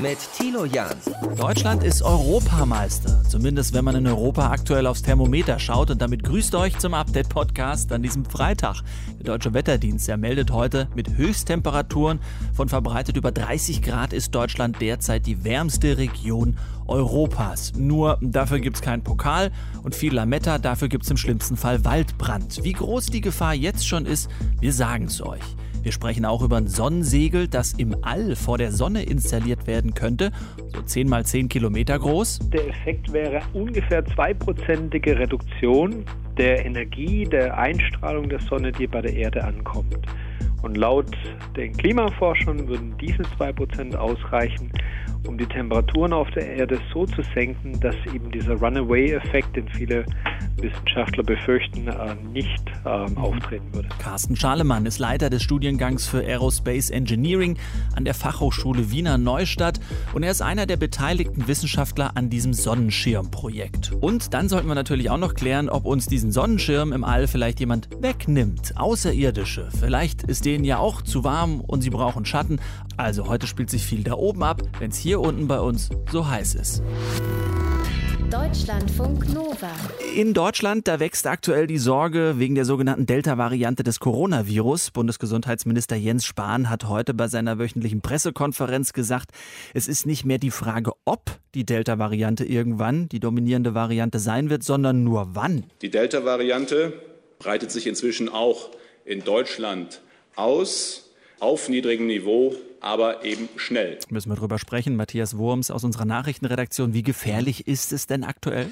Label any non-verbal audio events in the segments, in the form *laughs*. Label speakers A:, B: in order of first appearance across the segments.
A: Mit Tilo Jan.
B: Deutschland ist Europameister. Zumindest wenn man in Europa aktuell aufs Thermometer schaut. Und damit grüßt euch zum Update-Podcast an diesem Freitag. Der Deutsche Wetterdienst er meldet heute, mit Höchsttemperaturen von verbreitet über 30 Grad ist Deutschland derzeit die wärmste Region Europas. Nur dafür gibt es keinen Pokal und viel Lametta, dafür gibt es im schlimmsten Fall Waldbrand. Wie groß die Gefahr jetzt schon ist, wir sagen es euch. Wir sprechen auch über ein Sonnensegel, das im All vor der Sonne installiert werden könnte, so 10 mal 10 Kilometer groß.
C: Der Effekt wäre ungefähr zweiprozentige Reduktion der Energie der Einstrahlung der Sonne, die bei der Erde ankommt. Und laut den Klimaforschern würden diese 2% ausreichen, um die Temperaturen auf der Erde so zu senken, dass eben dieser Runaway-Effekt, den viele Wissenschaftler befürchten, äh, nicht ähm, auftreten würde.
B: Carsten Schalemann ist Leiter des Studiengangs für Aerospace Engineering an der Fachhochschule Wiener Neustadt und er ist einer der beteiligten Wissenschaftler an diesem Sonnenschirmprojekt. Und dann sollten wir natürlich auch noch klären, ob uns diesen Sonnenschirm im All vielleicht jemand wegnimmt. Außerirdische. Vielleicht ist denen ja auch zu warm und sie brauchen Schatten. Also heute spielt sich viel da oben ab, wenn es hier unten bei uns so heiß ist.
D: Deutschlandfunk Nova.
B: In Deutschland, da wächst aktuell die Sorge wegen der sogenannten Delta-Variante des Coronavirus. Bundesgesundheitsminister Jens Spahn hat heute bei seiner wöchentlichen Pressekonferenz gesagt, es ist nicht mehr die Frage, ob die Delta-Variante irgendwann die dominierende Variante sein wird, sondern nur wann.
E: Die Delta-Variante breitet sich inzwischen auch in Deutschland aus auf niedrigem Niveau, aber eben schnell.
B: Müssen wir drüber sprechen. Matthias Wurms aus unserer Nachrichtenredaktion. Wie gefährlich ist es denn aktuell?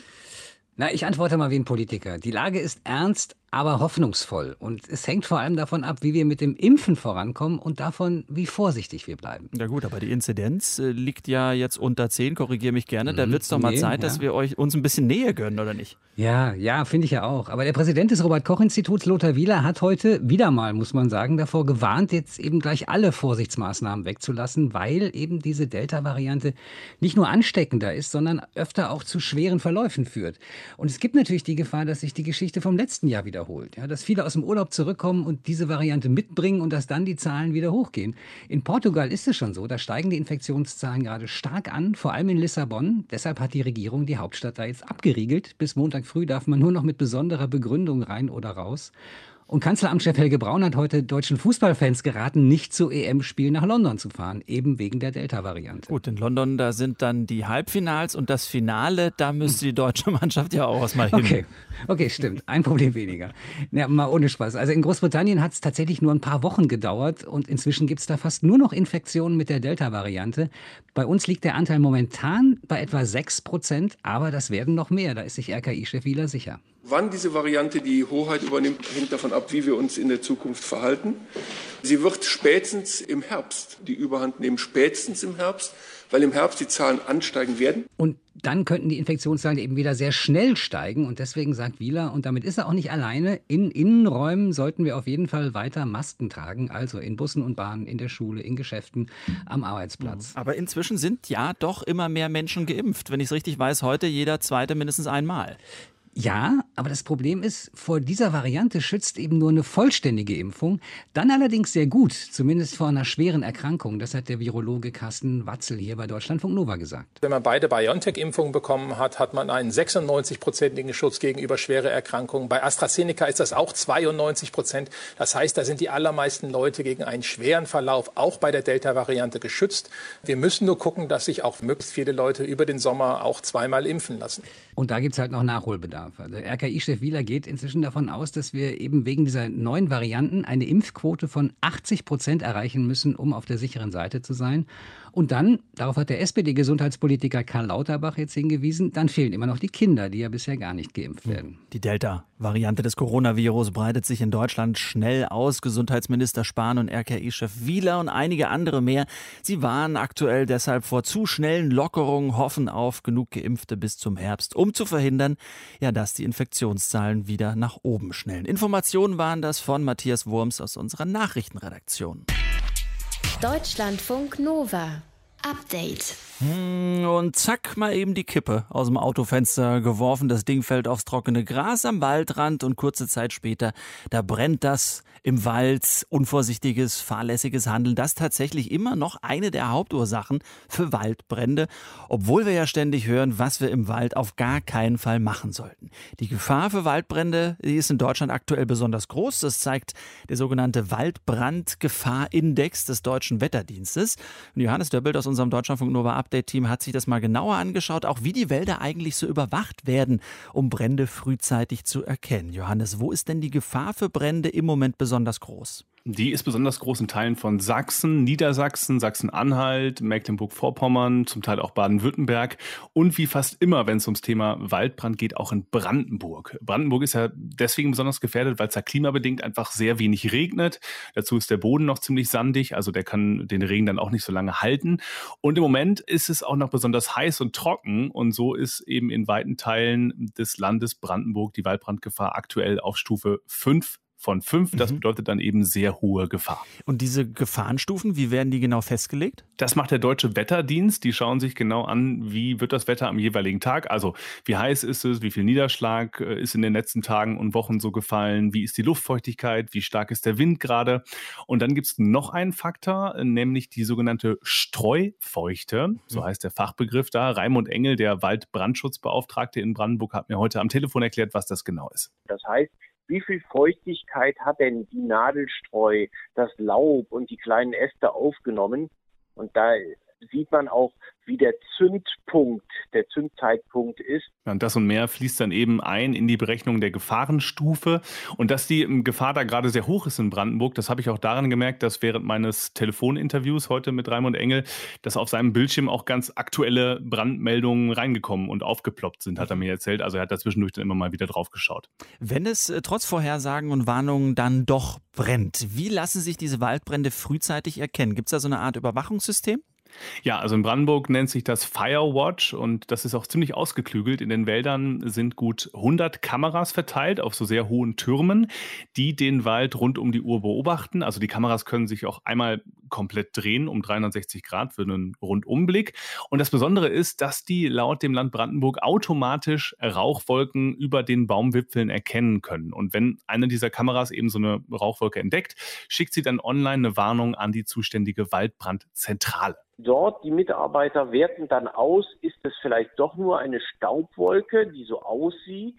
F: Na, ich antworte mal wie ein Politiker. Die Lage ist ernst, aber hoffnungsvoll. Und es hängt vor allem davon ab, wie wir mit dem Impfen vorankommen und davon, wie vorsichtig wir bleiben.
B: Ja gut, aber die Inzidenz äh, liegt ja jetzt unter 10, korrigiere mich gerne. Da wird es doch mal
F: Nee,
B: Zeit,
F: ja.
B: dass wir euch uns ein bisschen Nähe gönnen, oder nicht?
F: Ja, ja, finde ich ja auch. Aber der Präsident des Robert-Koch-Instituts, Lothar Wieler, hat heute wieder mal, muss man sagen, davor gewarnt, jetzt eben gleich alle Vorsichtsmaßnahmen wegzulassen, weil eben diese Delta-Variante nicht nur ansteckender ist, sondern öfter auch zu schweren Verläufen führt. Und es gibt natürlich die Gefahr, dass sich die Geschichte vom letzten Jahr wiederholt. Ja, dass viele aus dem Urlaub zurückkommen und diese Variante mitbringen und dass dann die Zahlen wieder hochgehen. In Portugal ist es schon so, da steigen die Infektionszahlen gerade stark an, vor allem in Lissabon. Deshalb hat die Regierung die Hauptstadt da jetzt abgeriegelt. Bis Montag früh darf man nur noch mit besonderer Begründung rein oder raus. Und Kanzleramtschef Helge Braun hat heute deutschen Fußballfans geraten, nicht zu EM-Spielen nach London zu fahren, eben wegen der Delta-Variante.
B: Gut, in London, da sind dann die Halbfinals und das Finale, da müsste die deutsche *laughs* Mannschaft ja auch erstmal hin.
F: Okay, okay, stimmt. Ein Problem weniger. Ja, mal ohne Spaß. Also in Großbritannien hat es tatsächlich nur ein paar Wochen gedauert und inzwischen gibt es da fast nur noch Infektionen mit der Delta-Variante. Bei uns liegt der Anteil momentan bei etwa 6 Prozent, aber das werden noch mehr. Da ist sich RKI-Chef Wieler sicher.
G: Wann diese Variante die Hoheit übernimmt, hängt davon ab, wie wir uns in der Zukunft verhalten. Sie wird spätestens im Herbst die Überhand nehmen, spätestens im Herbst, weil im Herbst die Zahlen ansteigen werden.
F: Und dann könnten die Infektionszahlen eben wieder sehr schnell steigen. Und deswegen sagt Wieler, und damit ist er auch nicht alleine, in Innenräumen sollten wir auf jeden Fall weiter Masken tragen. Also in Bussen und Bahnen, in der Schule, in Geschäften, am Arbeitsplatz.
B: Aber inzwischen sind ja doch immer mehr Menschen geimpft. Wenn ich es richtig weiß, heute jeder zweite mindestens einmal.
F: Ja, aber das Problem ist, vor dieser Variante schützt eben nur eine vollständige Impfung. Dann allerdings sehr gut, zumindest vor einer schweren Erkrankung. Das hat der Virologe Carsten Watzel hier bei Deutschlandfunk Nova gesagt.
H: Wenn man beide BioNTech-Impfungen bekommen hat, hat man einen 96-prozentigen Schutz gegenüber schwere Erkrankungen. Bei AstraZeneca ist das auch 92 Prozent. Das heißt, da sind die allermeisten Leute gegen einen schweren Verlauf auch bei der Delta-Variante geschützt. Wir müssen nur gucken, dass sich auch möglichst viele Leute über den Sommer auch zweimal impfen lassen.
F: Und da gibt's halt noch Nachholbedarf. Also RKI-Chef Wieler geht inzwischen davon aus, dass wir eben wegen dieser neuen Varianten eine Impfquote von 80 Prozent erreichen müssen, um auf der sicheren Seite zu sein. Und dann, darauf hat der SPD-Gesundheitspolitiker Karl Lauterbach jetzt hingewiesen, dann fehlen immer noch die Kinder, die ja bisher gar nicht geimpft werden.
B: Die Delta-Variante des Coronavirus breitet sich in Deutschland schnell aus. Gesundheitsminister Spahn und RKI-Chef Wieler und einige andere mehr. Sie warnen aktuell deshalb vor zu schnellen Lockerungen, hoffen auf genug Geimpfte bis zum Herbst, um zu verhindern, ja, dass die Infektionszahlen wieder nach oben schnellen. Informationen waren das von Matthias Wurms aus unserer Nachrichtenredaktion.
D: Deutschlandfunk Nova. Update.
B: Und zack, mal eben die Kippe aus dem Autofenster geworfen. Das Ding fällt aufs trockene Gras am Waldrand und kurze Zeit später, da brennt das im Wald, unvorsichtiges, fahrlässiges Handeln, das tatsächlich immer noch eine der Hauptursachen für Waldbrände, obwohl wir ja ständig hören, was wir im Wald auf gar keinen Fall machen sollten. Die Gefahr für Waldbrände die ist in Deutschland aktuell besonders groß. Das zeigt der sogenannte Waldbrandgefahrindex des Deutschen Wetterdienstes. Und Johannes Döbbelt aus unserem Deutschlandfunk Nova Update Team hat sich das mal genauer angeschaut, auch wie die Wälder eigentlich so überwacht werden, um Brände frühzeitig zu erkennen. Johannes, wo ist denn die Gefahr für Brände im Moment besonders groß?
I: Die ist besonders groß in Teilen von Sachsen, Niedersachsen, Sachsen-Anhalt, Mecklenburg-Vorpommern, zum Teil auch Baden-Württemberg und wie fast immer, wenn es ums Thema Waldbrand geht, auch in Brandenburg. Brandenburg ist ja deswegen besonders gefährdet, weil es da klimabedingt einfach sehr wenig regnet. Dazu ist der Boden noch ziemlich sandig, also der kann den Regen dann auch nicht so lange halten. Und im Moment ist es auch noch besonders heiß und trocken und so ist eben in weiten Teilen des Landes Brandenburg die Waldbrandgefahr aktuell auf Stufe 5 von fünf. Das mhm. bedeutet dann eben sehr hohe Gefahr.
B: Und diese Gefahrenstufen, wie werden die genau festgelegt?
I: Das macht der Deutsche Wetterdienst. Die schauen sich genau an, wie wird das Wetter am jeweiligen Tag. Also wie heiß ist es, wie viel Niederschlag äh, ist in den letzten Tagen und Wochen so gefallen, wie ist die Luftfeuchtigkeit, wie stark ist der Wind gerade. Und dann gibt es noch einen Faktor, nämlich die sogenannte Streufeuchte. So mhm. heißt der Fachbegriff da. Raimund Engel, der Waldbrandschutzbeauftragte in Brandenburg, hat mir heute am Telefon erklärt, was das genau ist.
J: Das heißt, wie viel Feuchtigkeit hat denn die Nadelstreu, das Laub und die kleinen Äste aufgenommen? Und da sieht man auch, wie der Zündpunkt, der Zündzeitpunkt ist.
I: Und das und mehr fließt dann eben ein in die Berechnung der Gefahrenstufe. Und dass die ähm, Gefahr da gerade sehr hoch ist in Brandenburg, das habe ich auch daran gemerkt, dass während meines Telefoninterviews heute mit Raimund Engel, dass auf seinem Bildschirm auch ganz aktuelle Brandmeldungen reingekommen und aufgeploppt sind, hat er mir erzählt. Also er hat da zwischendurch dann immer mal wieder drauf geschaut.
B: Wenn es äh, trotz Vorhersagen und Warnungen dann doch brennt, wie lassen sich diese Waldbrände frühzeitig erkennen? Gibt es da so eine Art Überwachungssystem?
I: Ja, also in Brandenburg nennt sich das Firewatch und das ist auch ziemlich ausgeklügelt. In den Wäldern sind gut 100 Kameras verteilt auf so sehr hohen Türmen, die den Wald rund um die Uhr beobachten. Also die Kameras können sich auch einmal komplett drehen um 360 Grad für einen Rundumblick. Und das Besondere ist, dass die laut dem Land Brandenburg automatisch Rauchwolken über den Baumwipfeln erkennen können. Und wenn eine dieser Kameras eben so eine Rauchwolke entdeckt, schickt sie dann online eine Warnung an die zuständige Waldbrandzentrale.
J: Dort die Mitarbeiter werten dann aus, ist es vielleicht doch nur eine Staubwolke, die so aussieht,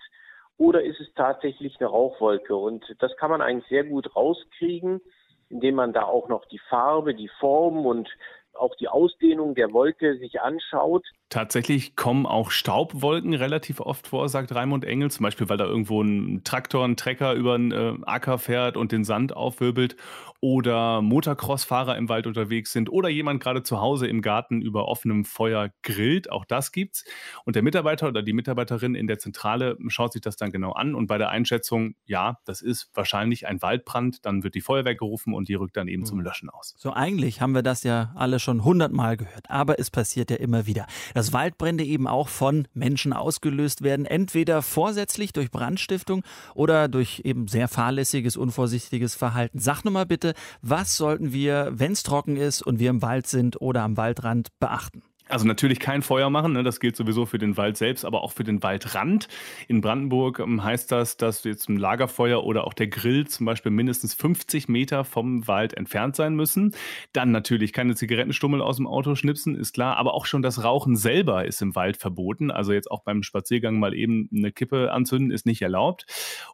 J: oder ist es tatsächlich eine Rauchwolke? Und das kann man eigentlich sehr gut rauskriegen, indem man da auch noch die Farbe, die Form und auch die Ausdehnung der Wolke sich anschaut.
I: Tatsächlich kommen auch Staubwolken relativ oft vor, sagt Raimund Engel, zum Beispiel, weil da irgendwo ein Traktor, ein Trecker über einen äh, Acker fährt und den Sand aufwirbelt oder Motocross-Fahrer im Wald unterwegs sind oder jemand gerade zu Hause im Garten über offenem Feuer grillt. Auch das gibt's. Und der Mitarbeiter oder die Mitarbeiterin in der Zentrale schaut sich das dann genau an und bei der Einschätzung, ja, das ist wahrscheinlich ein Waldbrand, dann wird die Feuerwehr gerufen und die rückt dann eben mhm. zum Löschen aus.
B: So eigentlich haben wir das ja alle schon hundertmal gehört, aber es passiert ja immer wieder, dass Waldbrände eben auch von Menschen ausgelöst werden, entweder vorsätzlich durch Brandstiftung oder durch eben sehr fahrlässiges, unvorsichtiges Verhalten. Sag nur mal bitte, was sollten wir, wenn es trocken ist und wir im Wald sind oder am Waldrand, beachten?
I: Also natürlich kein Feuer machen, ne? das gilt sowieso für den Wald selbst, aber auch für den Waldrand. In Brandenburg ähm, heißt das, dass jetzt ein Lagerfeuer oder auch der Grill zum Beispiel mindestens 50 Meter vom Wald entfernt sein müssen. Dann natürlich keine Zigarettenstummel aus dem Auto schnipsen, ist klar, aber auch schon das Rauchen selber ist im Wald verboten. Also jetzt auch beim Spaziergang mal eben eine Kippe anzünden ist nicht erlaubt.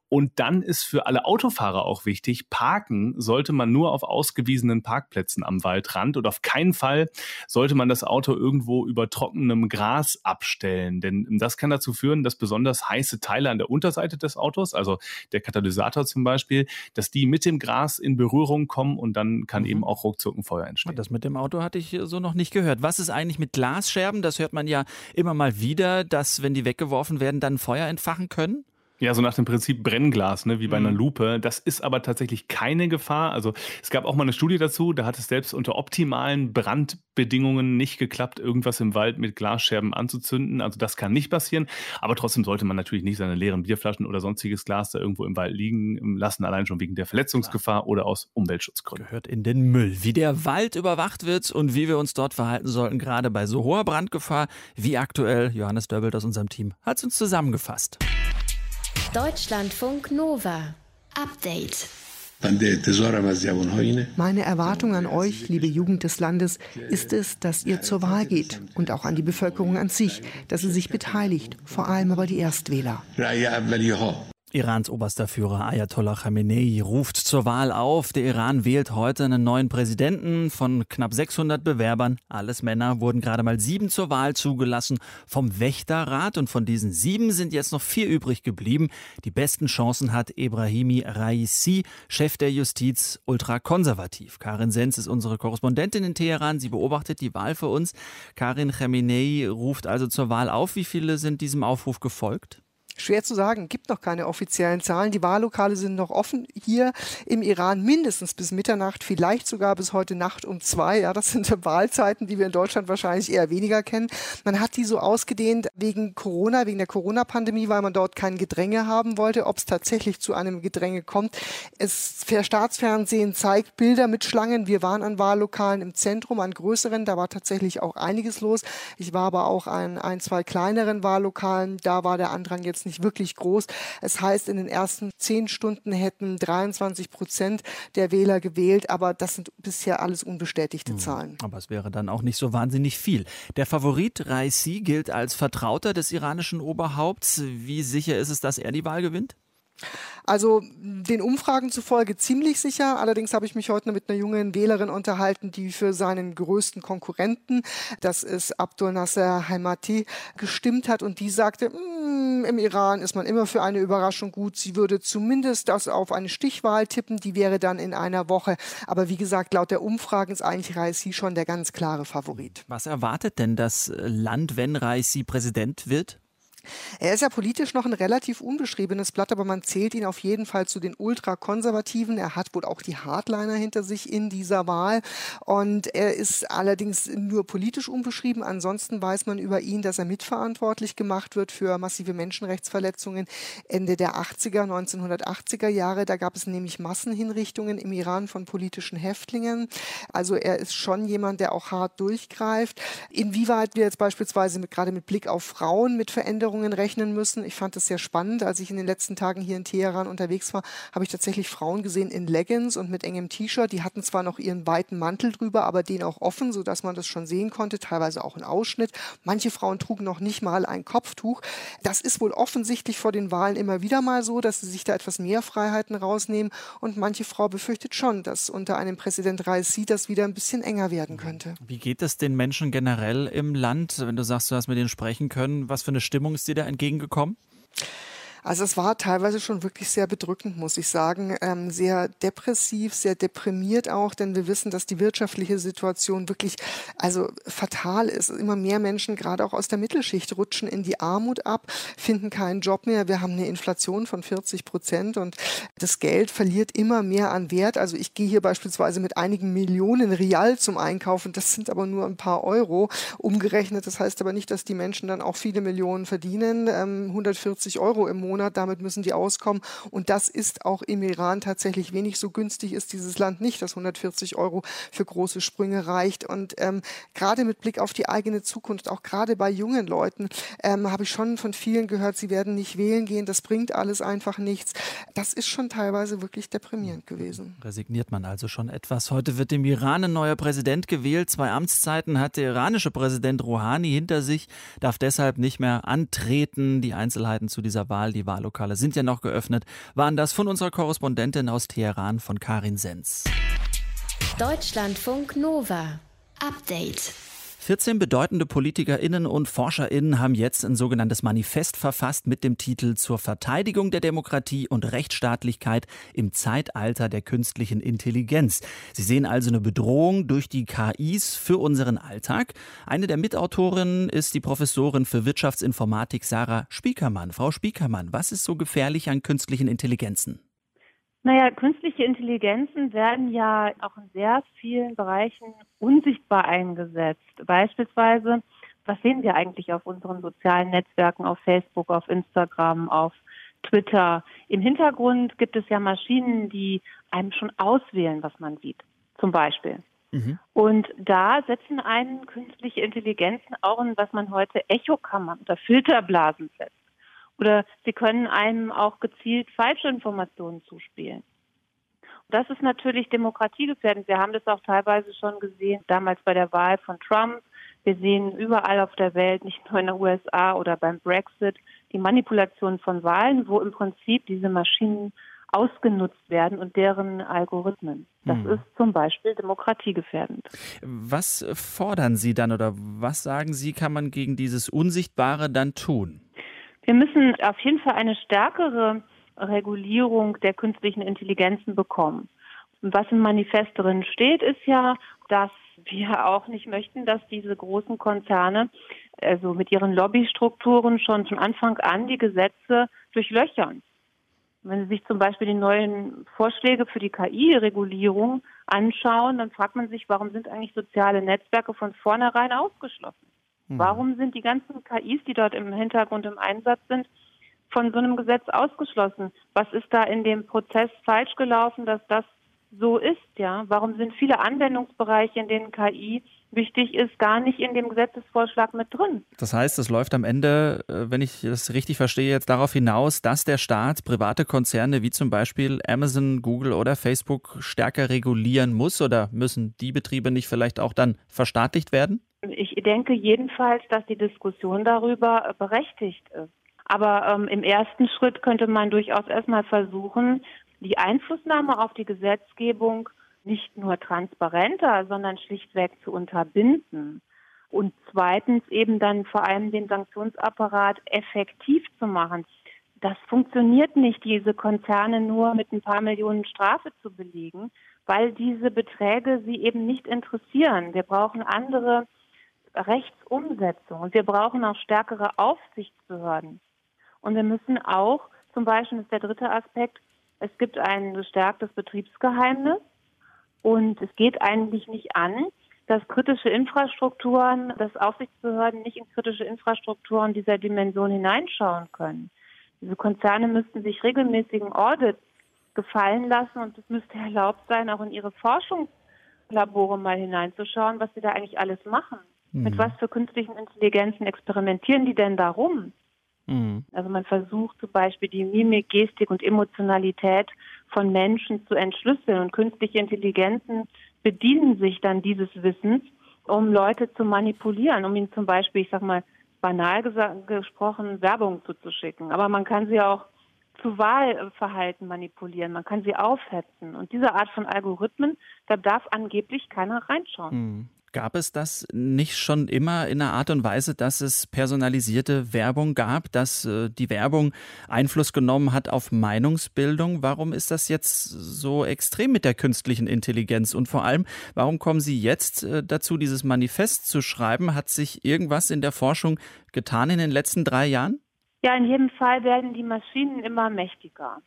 I: Und dann ist für alle Autofahrer auch wichtig, parken sollte man nur auf ausgewiesenen Parkplätzen am Waldrand und auf keinen Fall sollte man das Auto irgendwo über trockenem Gras abstellen, denn das kann dazu führen, dass besonders heiße Teile an der Unterseite des Autos, also der Katalysator zum Beispiel, dass die mit dem Gras in Berührung kommen und dann kann mhm. eben auch ruckzuck ein Feuer entstehen.
B: Das mit dem Auto hatte ich so noch nicht gehört. Was ist eigentlich mit Glasscherben? Das hört man ja immer mal wieder, dass wenn die weggeworfen werden, dann Feuer entfachen können?
I: Ja, so nach dem Prinzip Brennglas, ne, wie bei einer mhm. Lupe. Das ist aber tatsächlich keine Gefahr. Also es gab auch mal eine Studie dazu, da hat es selbst unter optimalen Brandbedingungen nicht geklappt, irgendwas im Wald mit Glasscherben anzuzünden. Also das kann nicht passieren. Aber trotzdem sollte man natürlich nicht seine leeren Bierflaschen oder sonstiges Glas da irgendwo im Wald liegen lassen, allein schon wegen der Verletzungsgefahr oder aus Umweltschutzgründen.
B: Gehört in den Müll. Wie der Wald überwacht wird und wie wir uns dort verhalten sollten, gerade bei so hoher Brandgefahr wie aktuell, Johannes Döbbelt aus unserem Team hat es uns zusammengefasst.
D: Deutschlandfunk Nova. Update.
K: Meine Erwartung an euch, liebe Jugend des Landes, ist es, dass ihr zur Wahl geht und auch an die Bevölkerung an sich, dass sie sich beteiligt, vor allem aber die Erstwähler.
B: Irans oberster Führer Ayatollah Khamenei ruft zur Wahl auf. Der Iran wählt heute einen neuen Präsidenten von knapp 600 Bewerbern. Alles Männer wurden gerade mal sieben zur Wahl zugelassen vom Wächterrat und von diesen sieben sind jetzt noch vier übrig geblieben. Die besten Chancen hat Ebrahimi Raisi, Chef der Justiz, ultrakonservativ. Karin Sens ist unsere Korrespondentin in Teheran. Sie beobachtet die Wahl für uns. Karin Khamenei ruft also zur Wahl auf. Wie viele sind diesem Aufruf gefolgt?
K: Schwer zu sagen, gibt noch keine offiziellen Zahlen. Die Wahllokale sind noch offen hier im Iran mindestens bis Mitternacht, vielleicht sogar bis heute Nacht um zwei. Ja, das sind *laughs* Wahlzeiten, die wir in Deutschland wahrscheinlich eher weniger kennen. Man hat die so ausgedehnt wegen Corona, wegen der Corona-Pandemie, weil man dort kein Gedränge haben wollte. Ob es tatsächlich zu einem Gedränge kommt, es Staatsfernsehen zeigt Bilder mit Schlangen. Wir waren an Wahllokalen im Zentrum, an größeren. Da war tatsächlich auch einiges los. Ich war aber auch an ein, zwei kleineren Wahllokalen. Da war der Andrang jetzt nicht nicht wirklich groß. Es heißt, in den ersten zehn Stunden hätten 23 Prozent der Wähler gewählt, aber das sind bisher alles unbestätigte hm. Zahlen.
B: Aber es wäre dann auch nicht so wahnsinnig viel. Der Favorit Raisi gilt als Vertrauter des iranischen Oberhaupts. Wie sicher ist es, dass er die Wahl gewinnt?
K: Also den Umfragen zufolge ziemlich sicher. Allerdings habe ich mich heute mit einer jungen Wählerin unterhalten, die für seinen größten Konkurrenten, das ist Abdul Nasser Haimati, gestimmt hat und die sagte, mm, im Iran ist man immer für eine Überraschung gut. Sie würde zumindest das auf eine Stichwahl tippen, die wäre dann in einer Woche. Aber wie gesagt, laut der Umfragen ist eigentlich Raisi schon der ganz klare Favorit.
B: Was erwartet denn das Land, wenn Raisi Präsident wird?
K: Er ist ja politisch noch ein relativ unbeschriebenes Blatt, aber man zählt ihn auf jeden Fall zu den Ultrakonservativen. Er hat wohl auch die Hardliner hinter sich in dieser Wahl und er ist allerdings nur politisch unbeschrieben. Ansonsten weiß man über ihn, dass er mitverantwortlich gemacht wird für massive Menschenrechtsverletzungen Ende der 80er, 1980er Jahre. Da gab es nämlich Massenhinrichtungen im Iran von politischen Häftlingen. Also er ist schon jemand, der auch hart durchgreift. Inwieweit wir jetzt beispielsweise mit, gerade mit Blick auf Frauen mit Veränderungen Veränderungen rechnen müssen. Ich fand es sehr spannend. Als ich in den letzten Tagen hier in Teheran unterwegs war, habe ich tatsächlich Frauen gesehen in Leggings und mit engem T-Shirt. Die hatten zwar noch ihren weiten Mantel drüber, aber den auch offen, sodass man das schon sehen konnte, teilweise auch ein Ausschnitt. Manche Frauen trugen noch nicht mal ein Kopftuch. Das ist wohl offensichtlich vor den Wahlen immer wieder mal so, dass sie sich da etwas mehr Freiheiten rausnehmen. Und manche Frau befürchtet schon, dass unter einem Präsident Raisi das wieder ein bisschen enger werden könnte.
B: Wie geht es den Menschen generell im Land, wenn du sagst, du hast mit denen sprechen können? Was für eine Stimmung ist dir da entgegengekommen?
K: Also es war teilweise schon wirklich sehr bedrückend, muss ich sagen. Ähm, sehr depressiv, sehr deprimiert auch, denn wir wissen, dass die wirtschaftliche Situation wirklich also fatal ist. Immer mehr Menschen, gerade auch aus der Mittelschicht, rutschen in die Armut ab, finden keinen Job mehr. Wir haben eine Inflation von 40 Prozent und das Geld verliert immer mehr an Wert. Also ich gehe hier beispielsweise mit einigen Millionen Rial zum Einkaufen. Das sind aber nur ein paar Euro umgerechnet. Das heißt aber nicht, dass die Menschen dann auch viele Millionen verdienen. Ähm, 140 Euro im Monat Monat. Damit müssen die auskommen. Und das ist auch im Iran tatsächlich wenig. So günstig ist dieses Land nicht, dass 140 Euro für große Sprünge reicht. Und ähm, gerade mit Blick auf die eigene Zukunft, auch gerade bei jungen Leuten, ähm, habe ich schon von vielen gehört, sie werden nicht wählen gehen. Das bringt alles einfach nichts. Das ist schon teilweise wirklich deprimierend gewesen.
B: Resigniert man also schon etwas. Heute wird im Iran ein neuer Präsident gewählt. Zwei Amtszeiten hat der iranische Präsident Rouhani hinter sich, darf deshalb nicht mehr antreten. Die Einzelheiten zu dieser Wahl, die die Wahllokale sind ja noch geöffnet, waren das von unserer Korrespondentin aus Teheran von Karin Sens.
D: Deutschlandfunk Nova. Update.
B: 14 bedeutende PolitikerInnen und ForscherInnen haben jetzt ein sogenanntes Manifest verfasst mit dem Titel Zur Verteidigung der Demokratie und Rechtsstaatlichkeit im Zeitalter der künstlichen Intelligenz. Sie sehen also eine Bedrohung durch die KIs für unseren Alltag. Eine der Mitautorinnen ist die Professorin für Wirtschaftsinformatik Sarah Spiekermann. Frau Spiekermann, was ist so gefährlich an künstlichen Intelligenzen?
L: Naja, künstliche Intelligenzen werden ja auch in sehr vielen Bereichen unsichtbar eingesetzt. Beispielsweise, was sehen wir eigentlich auf unseren sozialen Netzwerken, auf Facebook, auf Instagram, auf Twitter? Im Hintergrund gibt es ja Maschinen, die einem schon auswählen, was man sieht, zum Beispiel. Mhm. Und da setzen einen künstliche Intelligenzen auch in, was man heute Echokammern oder Filterblasen setzt. Oder sie können einem auch gezielt falsche Informationen zuspielen. Das ist natürlich demokratiegefährdend. Wir haben das auch teilweise schon gesehen, damals bei der Wahl von Trump. Wir sehen überall auf der Welt, nicht nur in den USA oder beim Brexit, die Manipulation von Wahlen, wo im Prinzip diese Maschinen ausgenutzt werden und deren Algorithmen. Das hm. ist zum Beispiel demokratiegefährdend.
B: Was fordern Sie dann oder was sagen Sie, kann man gegen dieses Unsichtbare dann tun?
L: Wir müssen auf jeden Fall eine stärkere Regulierung der künstlichen Intelligenzen bekommen. Und was im Manifest drin steht, ist ja, dass wir auch nicht möchten, dass diese großen Konzerne also mit ihren Lobbystrukturen schon von Anfang an die Gesetze durchlöchern. Wenn Sie sich zum Beispiel die neuen Vorschläge für die KI-Regulierung anschauen, dann fragt man sich, warum sind eigentlich soziale Netzwerke von vornherein ausgeschlossen? Mhm. Warum sind die ganzen KIs, die dort im Hintergrund im Einsatz sind, von so einem Gesetz ausgeschlossen? Was ist da in dem Prozess falsch gelaufen, dass das so ist, ja? Warum sind viele Anwendungsbereiche, in denen KI wichtig ist, gar nicht in dem Gesetzesvorschlag mit drin?
B: Das heißt, es läuft am Ende, äh, wenn ich das richtig verstehe, jetzt darauf hinaus, dass der Staat private Konzerne wie zum Beispiel Amazon, Google oder Facebook stärker regulieren muss oder müssen die Betriebe nicht vielleicht auch dann verstaatlicht werden?
L: Ich denke jedenfalls, dass die Diskussion darüber berechtigt ist. Aber ähm, im ersten Schritt könnte man durchaus erstmal versuchen, die Einflussnahme auf die Gesetzgebung nicht nur transparenter, sondern schlichtweg zu unterbinden. Und zweitens eben dann vor allem den Sanktionsapparat effektiv zu machen. Das funktioniert nicht, diese Konzerne nur mit ein paar Millionen Strafe zu belegen, weil diese Beträge sie eben nicht interessieren. Wir brauchen andere Rechtsumsetzung und wir brauchen auch stärkere Aufsichtsbehörden. Und wir müssen auch, zum Beispiel das ist der dritte Aspekt, es gibt ein gestärktes Betriebsgeheimnis und es geht eigentlich nicht an, dass kritische Infrastrukturen, dass Aufsichtsbehörden nicht in kritische Infrastrukturen dieser Dimension hineinschauen können. Diese Konzerne müssten sich regelmäßigen Audits gefallen lassen und es müsste erlaubt sein, auch in ihre Forschungslabore mal hineinzuschauen, was sie da eigentlich alles machen. Mhm. Mit was für künstlichen Intelligenzen experimentieren die denn darum? Mhm. Also man versucht zum Beispiel die Mimik, Gestik und Emotionalität von Menschen zu entschlüsseln und künstliche Intelligenzen bedienen sich dann dieses Wissens, um Leute zu manipulieren, um ihnen zum Beispiel, ich sag mal, banal gesprochen, Werbung zuzuschicken. Aber man kann sie auch zu Wahlverhalten manipulieren, man kann sie aufhetzen. Und diese Art von Algorithmen, da darf angeblich keiner reinschauen.
B: Gab es das nicht schon immer in einer Art und Weise, dass es personalisierte Werbung gab, dass äh, die Werbung Einfluss genommen hat auf Meinungsbildung? Warum ist das jetzt so extrem mit der künstlichen Intelligenz? Und vor allem, warum kommen Sie jetzt äh, dazu, dieses Manifest zu schreiben? Hat sich irgendwas in der Forschung getan in den letzten drei Jahren?
L: Ja, in jedem Fall werden die Maschinen immer mächtiger.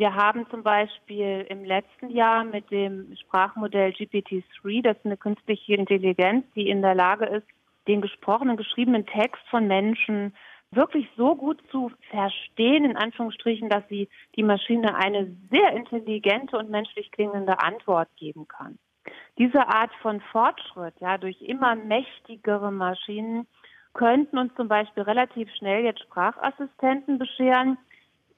L: Wir haben zum Beispiel im letzten Jahr mit dem Sprachmodell GPT-3, das ist eine künstliche Intelligenz, die in der Lage ist, den gesprochenen, geschriebenen Text von Menschen wirklich so gut zu verstehen, in Anführungsstrichen, dass sie die Maschine eine sehr intelligente und menschlich klingende Antwort geben kann. Diese Art von Fortschritt, ja, durch immer mächtigere Maschinen, könnten uns zum Beispiel relativ schnell jetzt Sprachassistenten bescheren,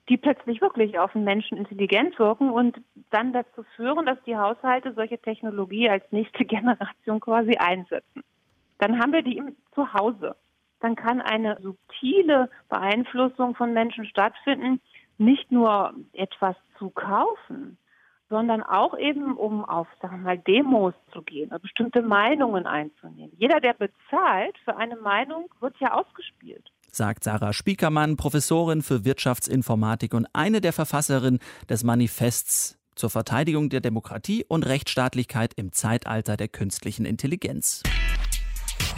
L: die plötzlich wirklich auf den Menschen intelligent wirken und dann dazu führen, dass die Haushalte solche Technologie als nächste *laughs* Generation quasi einsetzen. Dann haben wir die zu Hause. Dann kann eine subtile Beeinflussung von Menschen stattfinden, nicht nur etwas zu kaufen, sondern auch eben, um auf, sagen wir mal, Demos zu gehen oder bestimmte Meinungen einzunehmen. Jeder, der bezahlt für eine Meinung, wird ja ausgespielt
B: sagt Sarah Spiekermann, Professorin für Wirtschaftsinformatik und eine der Verfasserinnen des Manifests zur Verteidigung der Demokratie und Rechtsstaatlichkeit im Zeitalter der künstlichen Intelligenz.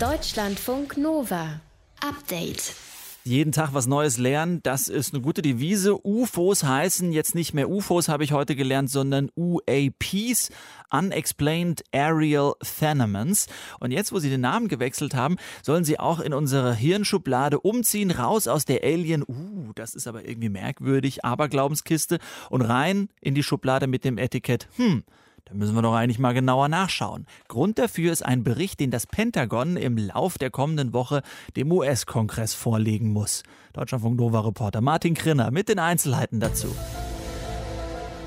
D: Deutschlandfunk Nova. Update.
B: Jeden Tag was Neues lernen, das ist eine gute Devise. UFOs heißen jetzt nicht mehr UFOs, habe ich heute gelernt, sondern UAPs, Unexplained Aerial Phenomens. Und jetzt, wo sie den Namen gewechselt haben, sollen sie auch in unsere Hirnschublade umziehen, raus aus der Alien, uh, das ist aber irgendwie merkwürdig, Aberglaubenskiste und rein in die Schublade mit dem Etikett, hm, da müssen wir doch eigentlich mal genauer nachschauen. Grund dafür ist ein Bericht, den das Pentagon im Lauf der kommenden Woche dem US-Kongress vorlegen muss. Deutschlandfunk Nova Reporter Martin Krinner mit den Einzelheiten dazu.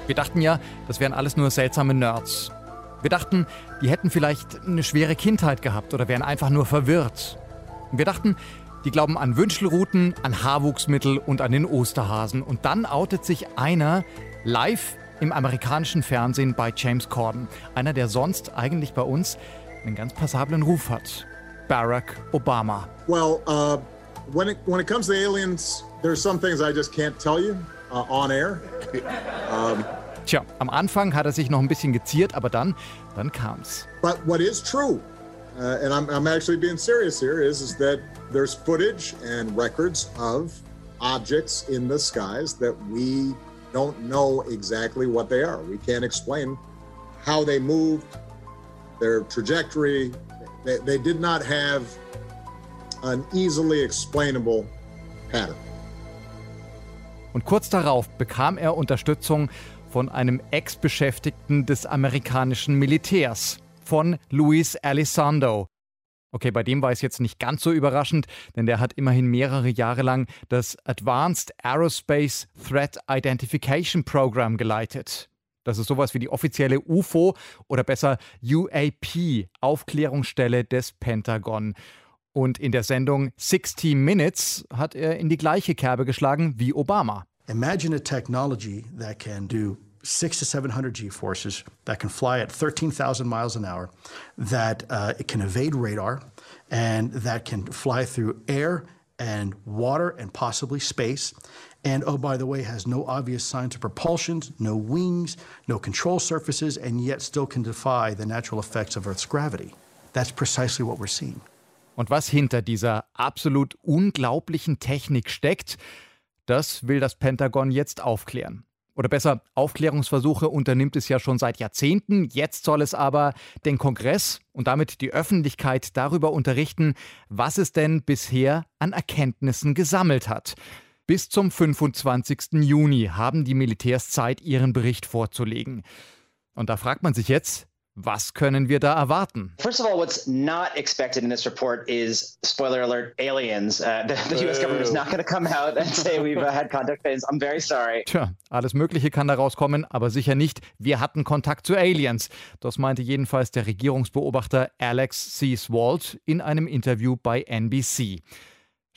M: Wir dachten ja, das wären alles nur seltsame Nerds. Wir dachten, die hätten vielleicht eine schwere Kindheit gehabt oder wären einfach nur verwirrt. Wir dachten, die glauben an Wünschelrouten, an Haarwuchsmittel und an den Osterhasen. Und dann outet sich einer live im amerikanischen Fernsehen bei James Corden. Einer, der sonst eigentlich bei uns einen ganz passablen Ruf hat. Barack Obama.
N: Well, uh, when, it, when it comes to aliens, there's some things I just can't tell you uh, on air. *laughs*
M: Um, Tja, am Anfang hat er sich noch ein bisschen geziert, aber dann, dann kam's.
N: But what is true, uh, and I'm, I'm actually being serious here, is, is that there's footage and records of objects in the skies that we don't know exactly what they are. We can't explain how they moved, their trajectory. They, they did not have an easily explainable pattern.
M: Und kurz darauf bekam er Unterstützung von einem Ex-Beschäftigten des amerikanischen Militärs, von Luis Elizondo. Okay, bei dem war es jetzt nicht ganz so überraschend, denn der hat immerhin mehrere Jahre lang das Advanced Aerospace Threat Identification Program geleitet. Das ist sowas wie die offizielle UFO oder besser UAP Aufklärungsstelle des Pentagon. Und in der Sendung 60 Minutes hat er in die gleiche Kerbe geschlagen wie Obama.
O: Imagine a technology that can do six to 700 G forces, that can fly at 13,000 miles an hour, that uh, it can evade radar, and that can fly through air and water and possibly space. And oh, by the way, has no obvious signs of propulsion, no wings, no control surfaces, and yet still can defy the natural effects of Earth's gravity. That's precisely what we're seeing.
M: Und was hinter dieser absolut unglaublichen Technik steckt, das will das Pentagon jetzt aufklären. Oder besser, Aufklärungsversuche unternimmt es ja schon seit Jahrzehnten. Jetzt soll es aber den Kongress und damit die Öffentlichkeit darüber unterrichten, was es denn bisher an Erkenntnissen gesammelt hat. Bis zum 25. Juni haben die Militärs Zeit, ihren Bericht vorzulegen. Und da fragt man sich jetzt, was können wir da erwarten?
P: First of all, what's not expected in this report is, spoiler alert, aliens. Uh, the, the US government is not going to come out and say *laughs* we've uh, had contact with aliens. I'm very sorry.
M: Tja, alles Mögliche kann da rauskommen, aber sicher nicht, wir hatten Kontakt zu Aliens. Das meinte jedenfalls der Regierungsbeobachter Alex C. Swalt in einem Interview bei NBC.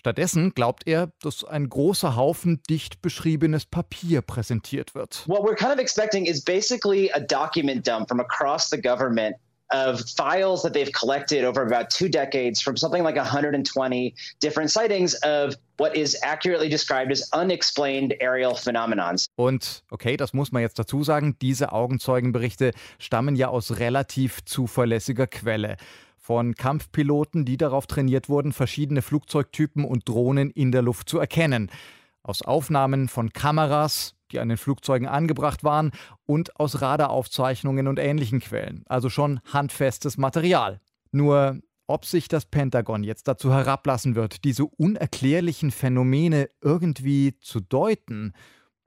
M: Stattdessen glaubt er, dass ein großer Haufen dicht beschriebenes Papier präsentiert wird.
P: What we're kind of expecting is basically a document dump from across the government of files that they've collected over about two decades from something like 120 different sightings of what is accurately described as unexplained aerial phenomenons.
M: Und okay, das muss man jetzt dazu sagen, diese Augenzeugenberichte stammen ja aus relativ zuverlässiger Quelle von Kampfpiloten, die darauf trainiert wurden, verschiedene Flugzeugtypen und Drohnen in der Luft zu erkennen. Aus Aufnahmen von Kameras, die an den Flugzeugen angebracht waren, und aus Radaraufzeichnungen und ähnlichen Quellen. Also schon handfestes Material. Nur ob sich das Pentagon jetzt dazu herablassen wird, diese unerklärlichen Phänomene irgendwie zu deuten,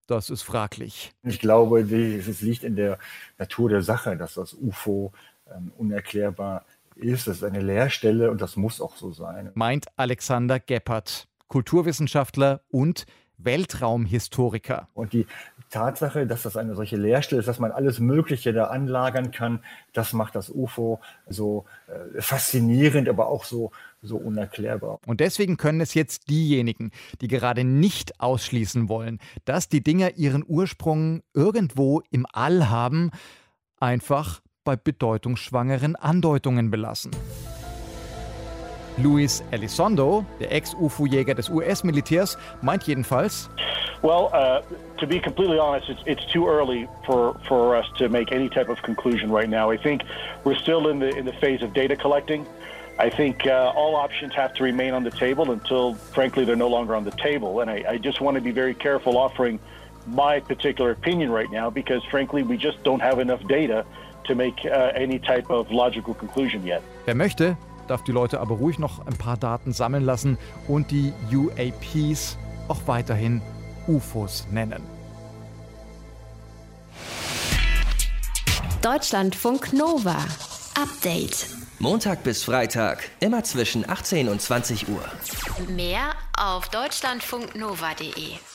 M: das ist fraglich.
Q: Ich glaube, es liegt in der Natur der Sache, dass das UFO ähm, unerklärbar ist. Das ist eine Leerstelle und das muss auch so sein.
M: Meint Alexander Geppert, Kulturwissenschaftler und Weltraumhistoriker.
Q: Und die Tatsache, dass das eine solche Leerstelle ist, dass man alles Mögliche da anlagern kann, das macht das UFO so äh, faszinierend, aber auch so, so unerklärbar.
M: Und deswegen können es jetzt diejenigen, die gerade nicht ausschließen wollen, dass die Dinger ihren Ursprung irgendwo im All haben, einfach bei bedeutungsschwangeren Andeutungen belassen. Luis Elizondo, der Ex-UFO-Jäger des US-Militärs, meint jedenfalls,
R: Well, uh, to be completely honest, it's, it's too early for, for us to make any type of conclusion right now. I think we're still in the, in the phase of data collecting. I think uh, all options have to remain on the table until, frankly, they're no longer on the table. And I, I just want to be very careful offering my particular opinion right now because, frankly, we just don't have enough data to make uh, any type of logical conclusion yet.
M: Wer möchte, darf die Leute aber ruhig noch ein paar Daten sammeln lassen und die UAPs auch weiterhin UFOs nennen.
D: Deutschlandfunk Nova. Update.
A: Montag bis Freitag, immer zwischen 18 und 20 Uhr.
D: Mehr auf deutschlandfunknova.de.